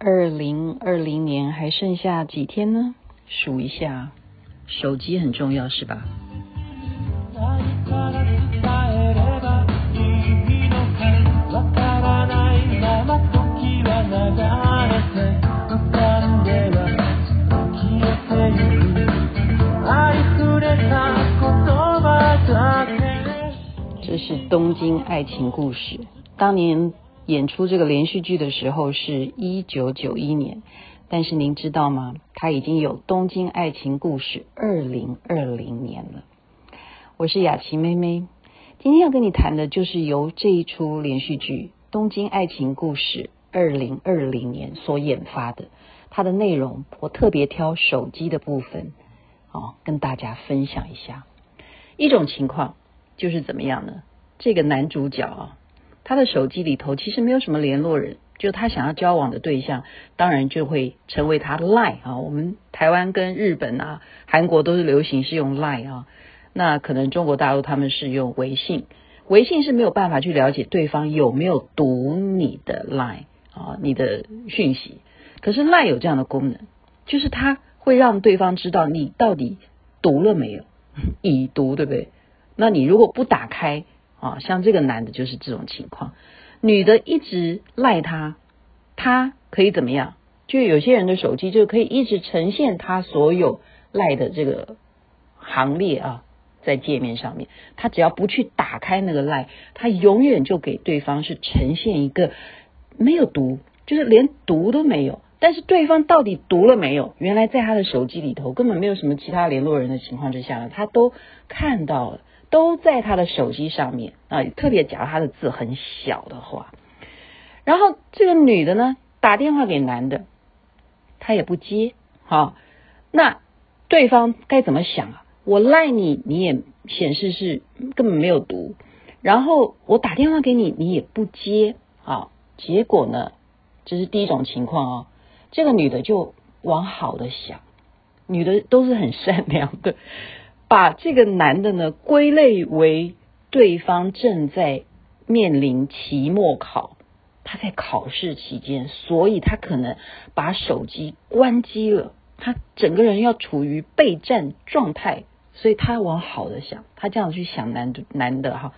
二零二零年还剩下几天呢？数一下，手机很重要是吧？这是东京爱情故事，当年。演出这个连续剧的时候是一九九一年，但是您知道吗？它已经有《东京爱情故事》二零二零年了。我是雅琪妹妹，今天要跟你谈的就是由这一出连续剧《东京爱情故事》二零二零年所研发的。它的内容我特别挑手机的部分哦，跟大家分享一下。一种情况就是怎么样呢？这个男主角啊。他的手机里头其实没有什么联络人，就他想要交往的对象，当然就会成为他的 Line 啊。我们台湾跟日本啊、韩国都是流行是用 Line 啊，那可能中国大陆他们是用微信。微信是没有办法去了解对方有没有读你的 Line 啊，你的讯息。可是 Line 有这样的功能，就是它会让对方知道你到底读了没有，已读对不对？那你如果不打开。啊，像这个男的就是这种情况，女的一直赖他，他可以怎么样？就有些人的手机就可以一直呈现他所有赖的这个行列啊，在界面上面，他只要不去打开那个赖，他永远就给对方是呈现一个没有读，就是连读都没有。但是对方到底读了没有？原来在他的手机里头根本没有什么其他联络人的情况之下呢，他都看到了。都在他的手机上面啊，特别假如他的字很小的话，然后这个女的呢，打电话给男的，他也不接，好，那对方该怎么想啊？我赖你，你也显示是根本没有读，然后我打电话给你，你也不接，好，结果呢，这是第一种情况哦，这个女的就往好的想，女的都是很善良的。把这个男的呢归类为对方正在面临期末考，他在考试期间，所以他可能把手机关机了，他整个人要处于备战状态，所以他往好的想，他这样去想男的男的哈，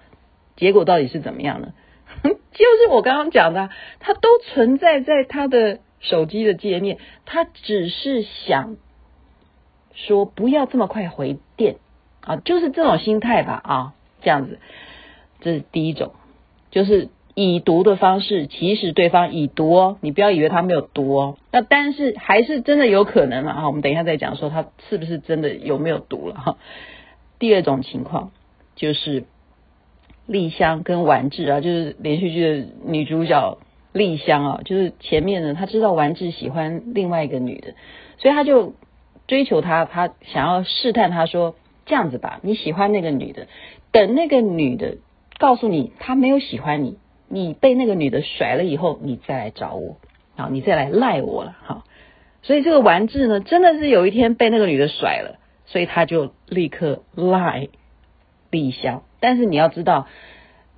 结果到底是怎么样呢？就是我刚刚讲的，他都存在在他的手机的界面，他只是想。说不要这么快回电啊，就是这种心态吧啊，这样子，这是第一种，就是已读的方式，其实对方已读哦，你不要以为他没有读哦，那但是还是真的有可能了啊，我们等一下再讲说他是不是真的有没有读了哈。第二种情况就是丽香跟丸治啊，就是连续剧的女主角丽香啊，就是前面呢，他知道丸治喜欢另外一个女的，所以他就。追求他，他想要试探，他说这样子吧，你喜欢那个女的，等那个女的告诉你她没有喜欢你，你被那个女的甩了以后，你再来找我，好，你再来赖我了，好，所以这个丸治呢，真的是有一天被那个女的甩了，所以他就立刻赖丽香。但是你要知道，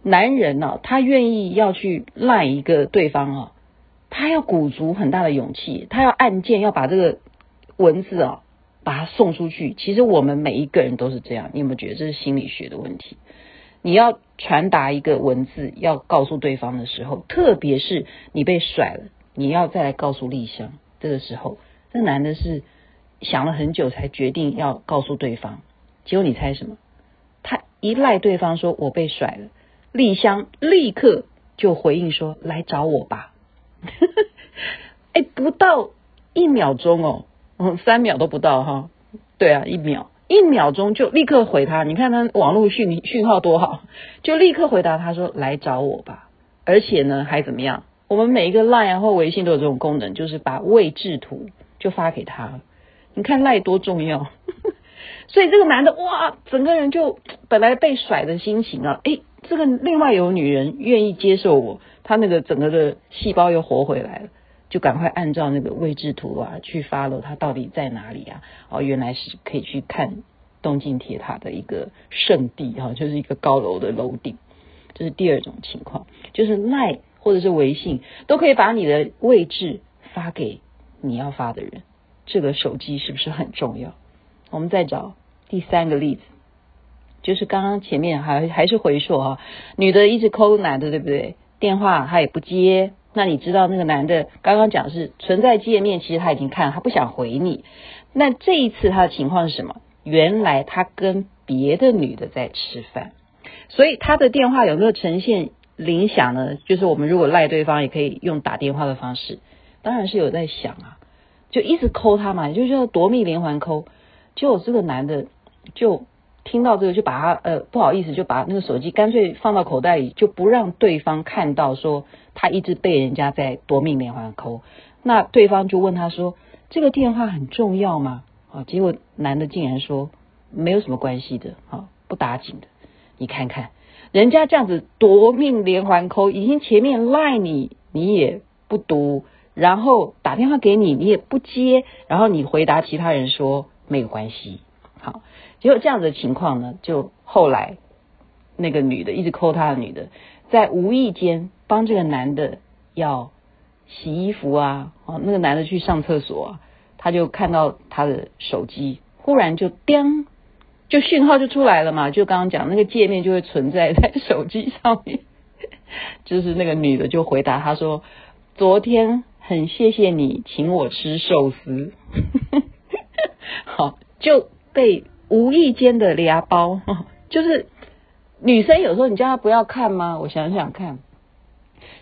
男人呢、他愿意要去赖一个对方啊，他要鼓足很大的勇气，他要按键要把这个。文字啊，把它送出去。其实我们每一个人都是这样。你有没有觉得这是心理学的问题？你要传达一个文字，要告诉对方的时候，特别是你被甩了，你要再来告诉丽香，这个时候，这男的是想了很久才决定要告诉对方。结果你猜什么？他一赖对方说“我被甩了”，丽香立刻就回应说：“来找我吧。”哎，不到一秒钟哦。嗯，三秒都不到哈，对啊，一秒，一秒钟就立刻回他。你看他网络讯讯号多好，就立刻回答他说：“来找我吧。”而且呢，还怎么样？我们每一个 Line 或微信都有这种功能，就是把位置图就发给他。你看 Line 多重要，所以这个男的哇，整个人就本来被甩的心情啊，诶，这个另外有女人愿意接受我，他那个整个的细胞又活回来了。就赶快按照那个位置图啊去 follow 它到底在哪里啊？哦，原来是可以去看东京铁塔的一个圣地哈，就是一个高楼的楼顶。这是第二种情况，就是 Line 或者是微信都可以把你的位置发给你要发的人，这个手机是不是很重要？我们再找第三个例子，就是刚刚前面还还是回溯啊，女的一直 call 男的，对不对？电话他也不接，那你知道那个男的刚刚讲是存在界面，其实他已经看了，他不想回你。那这一次他的情况是什么？原来他跟别的女的在吃饭，所以他的电话有没有呈现铃响呢？就是我们如果赖对方，也可以用打电话的方式，当然是有在响啊，就一直抠他嘛，就叫夺命连环抠。结果这个男的就听到这个，就把他呃不好意思，就把那个手机干脆放到口袋里，就不让对方看到说他一直被人家在夺命连环扣。那对方就问他说：“这个电话很重要吗？”啊，结果男的竟然说：“没有什么关系的，啊，不打紧的。你看看人家这样子夺命连环扣已经前面赖你，你也不读，然后打电话给你，你也不接，然后你回答其他人说。”没有关系，好，结果这样子的情况呢，就后来那个女的一直扣他的女的，在无意间帮这个男的要洗衣服啊，哦，那个男的去上厕所，他就看到他的手机，忽然就叮，就讯号就出来了嘛，就刚刚讲那个界面就会存在在手机上面，就是那个女的就回答他说，昨天很谢谢你请我吃寿司。好，就被无意间的俩包，就是女生有时候你叫她不要看吗？我想想看，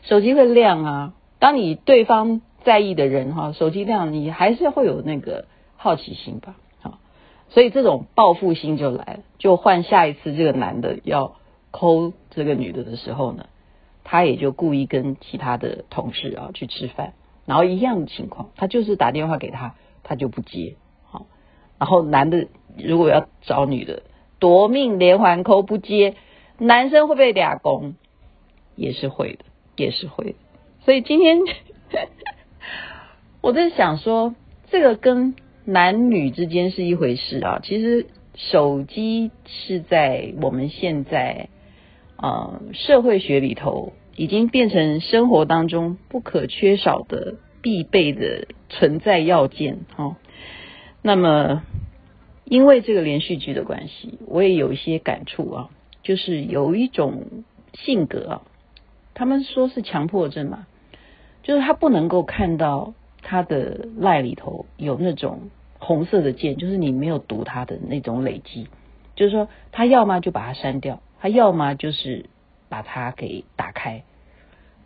手机会亮啊。当你对方在意的人哈，手机亮，你还是会有那个好奇心吧。好，所以这种报复心就来了，就换下一次这个男的要抠这个女的的时候呢，他也就故意跟其他的同事啊去吃饭，然后一样的情况，他就是打电话给他，他就不接。然后男的如果要找女的夺命连环扣不接，男生会不会俩攻？也是会的，也是会的。所以今天 我在想说，这个跟男女之间是一回事啊。其实手机是在我们现在啊、社会学里头，已经变成生活当中不可缺少的必备的存在要件哈。那么，因为这个连续剧的关系，我也有一些感触啊，就是有一种性格啊，他们说是强迫症嘛，就是他不能够看到他的赖里头有那种红色的键，就是你没有读他的那种累积，就是说他要么就把它删掉，他要么就是把它给打开，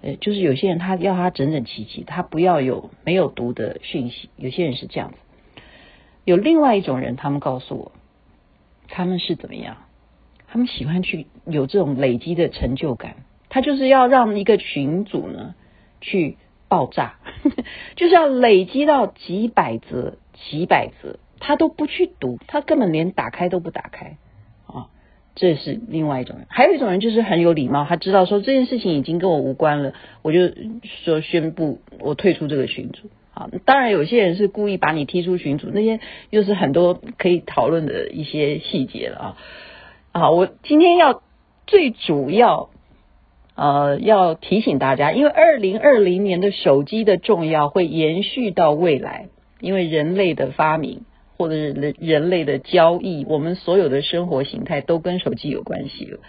呃，就是有些人他要他整整齐齐，他不要有没有读的讯息，有些人是这样子。有另外一种人，他们告诉我，他们是怎么样？他们喜欢去有这种累积的成就感，他就是要让一个群组呢去爆炸，就是要累积到几百则、几百则，他都不去读，他根本连打开都不打开啊！这是另外一种人。还有一种人就是很有礼貌，他知道说这件事情已经跟我无关了，我就说宣布我退出这个群组。啊，当然有些人是故意把你踢出群组，那些又是很多可以讨论的一些细节了啊。啊，我今天要最主要呃要提醒大家，因为二零二零年的手机的重要会延续到未来，因为人类的发明或者是人人类的交易，我们所有的生活形态都跟手机有关系了。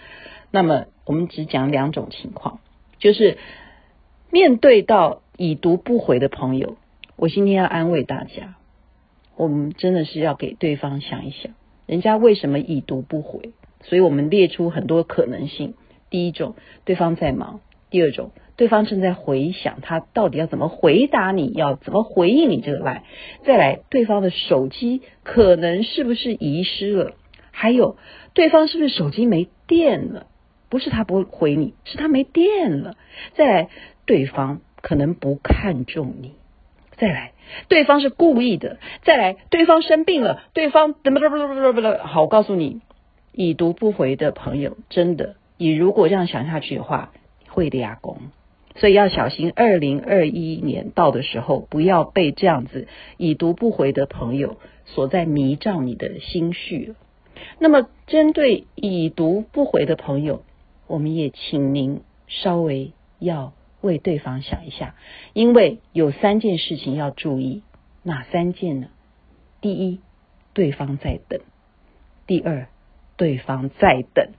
那么我们只讲两种情况，就是面对到已读不回的朋友。我今天要安慰大家，我们真的是要给对方想一想，人家为什么已读不回？所以我们列出很多可能性。第一种，对方在忙；第二种，对方正在回想他到底要怎么回答你，要怎么回应你这个来。再来，对方的手机可能是不是遗失了？还有，对方是不是手机没电了？不是他不回你，是他没电了。再来，对方可能不看重你。再来，对方是故意的。再来，对方生病了，对方怎么怎么怎么怎么好，我告诉你，已读不回的朋友，真的，你如果这样想下去的话，会俩攻。所以要小心，二零二一年到的时候，不要被这样子已读不回的朋友所在迷障你的心绪。那么，针对已读不回的朋友，我们也请您稍微要为对方想一下，因为有三件事情要注意，哪三件呢？第一，对方在等；第二，对方在等；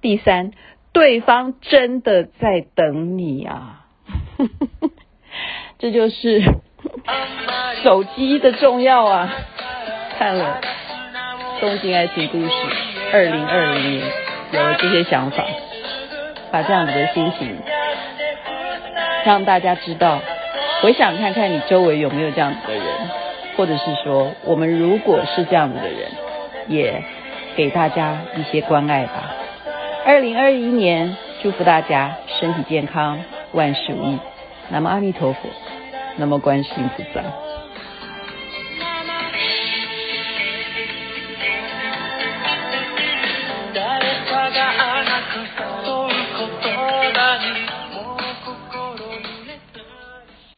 第三，对方真的在等你啊！这就是 手机的重要啊！看了《东京爱情故事》二零二零年，有了这些想法，把这样子的心情让大家知道，回想看看你周围有没有这样子的人，或者是说，我们如果是这样子的人，也给大家一些关爱吧。二零二一年，祝福大家身体健康，万事如意。南无阿弥陀佛，南无观世音菩萨。